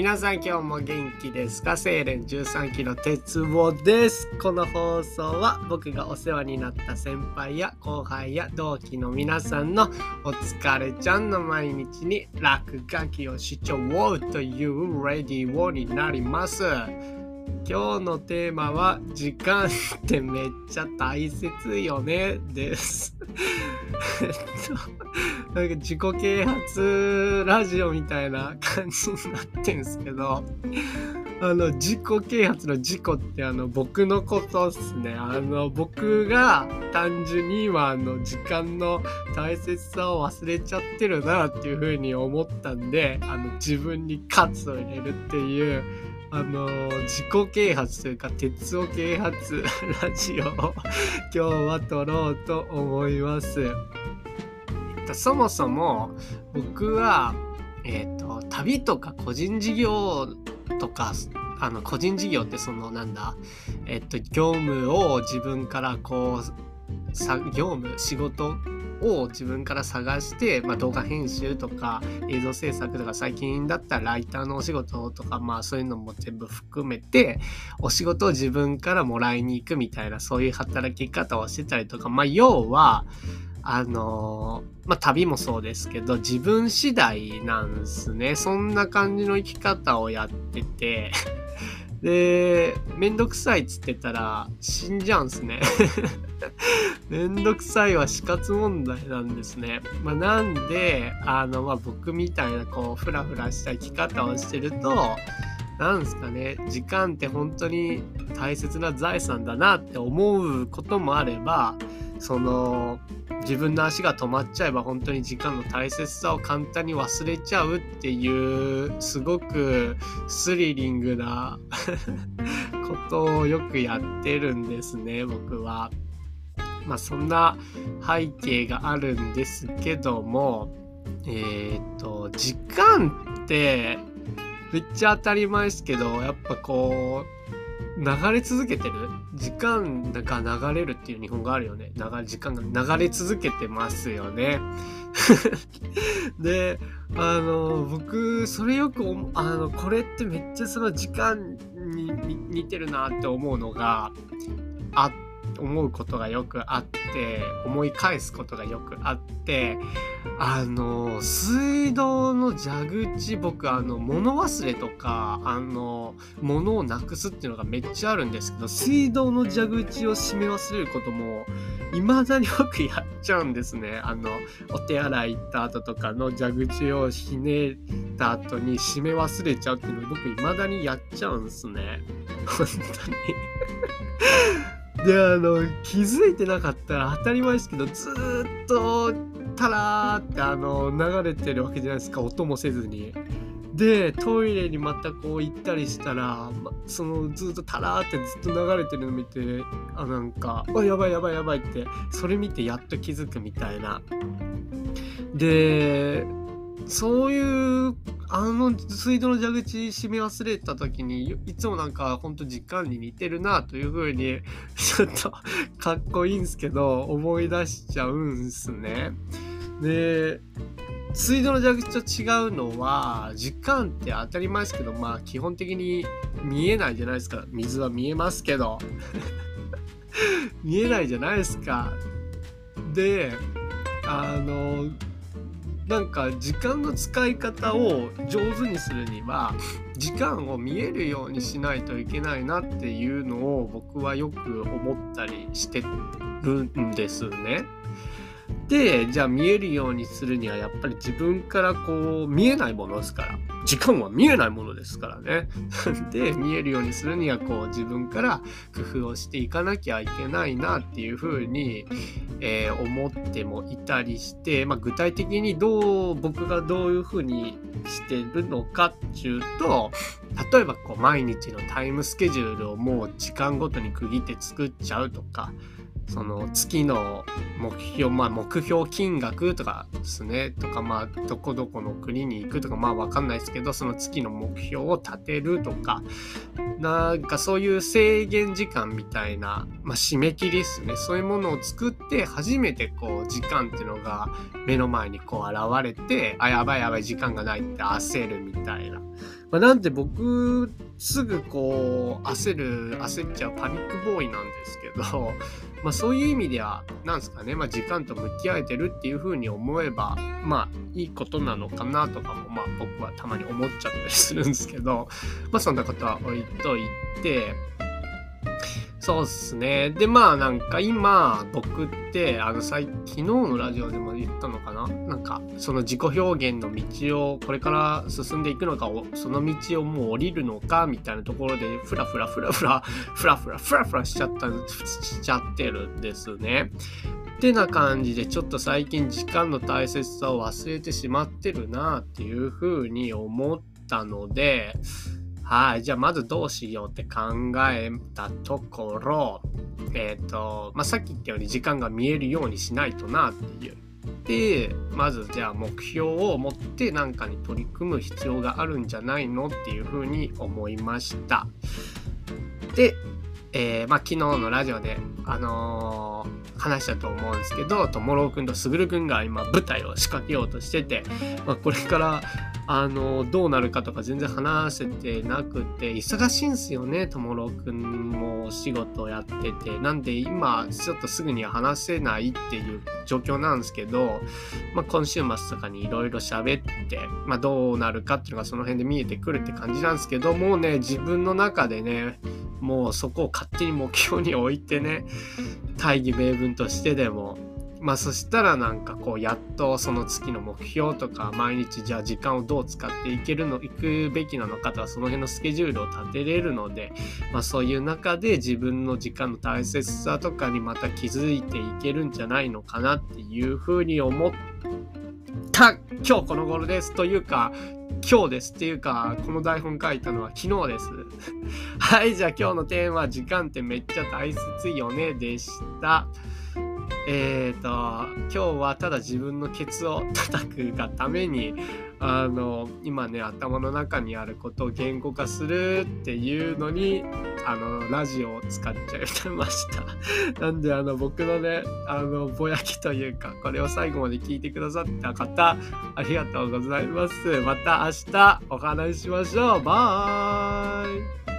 皆さん今日も元気ですか？精錬13期の鉄棒です。この放送は僕がお世話になった先輩や後輩や同期の皆さんのお疲れちゃんの毎日に落書きをしちゃおうというレディオになります。今日のテーマは時間ってめっちゃ大切よね。です。えっと なんか自己啓発ラジオみたいな感じになってんすけど、あの、自己啓発の自己ってあの、僕のことっすね。あの、僕が単純に今あの、時間の大切さを忘れちゃってるなっていうふうに思ったんで、あの、自分に喝を入れるっていう、あの自己啓発というか鉄を啓発 ラジオを 今日は撮ろうと思います。そもそも僕は、えーと、旅とか個人事業とかあの個人事業ってそのなんだえっ、ー、と業務を自分からこう業務仕事を自分から探して、まあ、動画編集とか映像制作とか最近だったらライターのお仕事とかまあそういうのも全部含めてお仕事を自分からもらいに行くみたいなそういう働き方をしてたりとかまあ要はあのまあ、旅もそうですけど、自分次第なんすね。そんな感じの生き方をやってて、で、めんどくさいっつってたら死んじゃうんすね。めんどくさいは死活問題なんですね。まあ、なんで、あの、まあ、僕みたいな、こう、ふらふらした生き方をしてると、なんすかね、時間って本当に大切な財産だなって思うこともあれば、その自分の足が止まっちゃえば本当に時間の大切さを簡単に忘れちゃうっていうすごくスリリングなことをよくやってるんですね僕は。まあそんな背景があるんですけどもえっ、と時間ってめっちゃ当たり前ですけどやっぱこう流れ続けてる？時間が流れるっていう日本語あるよね。流れ、時間が流れ続けてますよね。で、あの、僕、それよく、あの、これってめっちゃその時間に似てるなって思うのがあって、思うことがよくあって思い返すことがよくあってあの水道の蛇口僕あの物忘れとかあの物をなくすっていうのがめっちゃあるんですけど水道の蛇口を閉め忘れることも未だによくやっちゃうんですね。あのお手洗い行った後とかの蛇口をひねった後に閉め忘れちゃうっていうのを僕未だにやっちゃうんですね。本当に。であの気づいてなかったら当たり前ですけどずっとタラーってあの流れてるわけじゃないですか音もせずに。でトイレにまたこう行ったりしたら、ま、そのずっとタラーってずっと流れてるの見てあなんか「あやばいやばいやばい」ってそれ見てやっと気づくみたいな。でそういうあの水道の蛇口閉め忘れた時にいつもなんかほんと時間に似てるなという風に ちょっとかっこいいんすけど思い出しちゃうんすね。で水道の蛇口と違うのは時間って当たり前ですけどまあ基本的に見えないじゃないですか水は見えますけど 見えないじゃないですか。であのなんか時間の使い方を上手にするには時間を見えるようにしないといけないなっていうのを僕はよく思ったりしてるんですね。でじゃあ見えるようにするにはやっぱり自分からこう見えないものですから時間は見えないものですからね。で見えるようにするにはこう自分から工夫をしていかなきゃいけないなっていうふうに、えー、思ってもいたりして、まあ、具体的にどう僕がどういうふうにしてるのかっていうと例えばこう毎日のタイムスケジュールをもう時間ごとに区切って作っちゃうとかその月の目標、まあ目標金額とかですね、とかまあどこどこの国に行くとかまあわかんないですけど、その月の目標を立てるとか、なんかそういう制限時間みたいな、まあ締め切りですね、そういうものを作って初めてこう時間っていうのが目の前にこう現れて、あ、やばいやばい時間がないって焦るみたいな。まあ、なんで僕すぐこう焦る焦っちゃうパニックボーイなんですけど まあそういう意味では何ですかね、まあ、時間と向き合えてるっていうふうに思えばまあいいことなのかなとかもまあ僕はたまに思っちゃったりするんですけどまあそんなことは置いといてそうっすね。で、まあなんか今、僕って、あの、最昨日のラジオでも言ったのかな？なんか、その自己表現の道をこれから進んでいくのか、その道をもう降りるのか、みたいなところで、ふらふらふらふら、ふらふらふらふらしちゃった、しちゃってるんですね。ってな感じで、ちょっと最近時間の大切さを忘れてしまってるなっていうふうに思ったので、はい。じゃあ、まずどうしようって考えたところ、えっ、ー、と、まあ、さっき言ったように時間が見えるようにしないとなっていう。で、まずじゃあ目標を持って何かに取り組む必要があるんじゃないのっていうふうに思いました。で、えー、まあ、昨日のラジオで、あのー、話したと思うんですけど、ともろうくんとすぐるくんが今舞台を仕掛けようとしてて、まあ、これからあのどうなるかとか全然話せてなくて忙しいんすよねともろくんもお仕事やってて。なんで今ちょっとすぐには話せないっていう状況なんですけど、まあ、今週末とかにいろいろ喋って、まあ、どうなるかっていうのがその辺で見えてくるって感じなんですけどもうね自分の中でねもうそこを勝手に目標に置いてね大義名分としてでもまあそしたらなんかこうやっとその月の目標とか毎日じゃあ時間をどう使っていけるのいくべきなのかとかその辺のスケジュールを立てれるのでまあそういう中で自分の時間の大切さとかにまた気づいていけるんじゃないのかなっていうふうに思った。今日この頃ですというか今日ですっていうかこの台本書いたのは昨日です。はいじゃあ今日のテーマ時間ってめっちゃ大切よねでした。えっ、ー、と、今日はただ自分のケツを叩くがために、あの、今ね、頭の中にあることを言語化するっていうのに、あの、ラジオを使っちゃいました。なんで、あの、僕のね、あの、ぼやきというか、これを最後まで聞いてくださった方、ありがとうございます。また明日お話ししましょう。バイ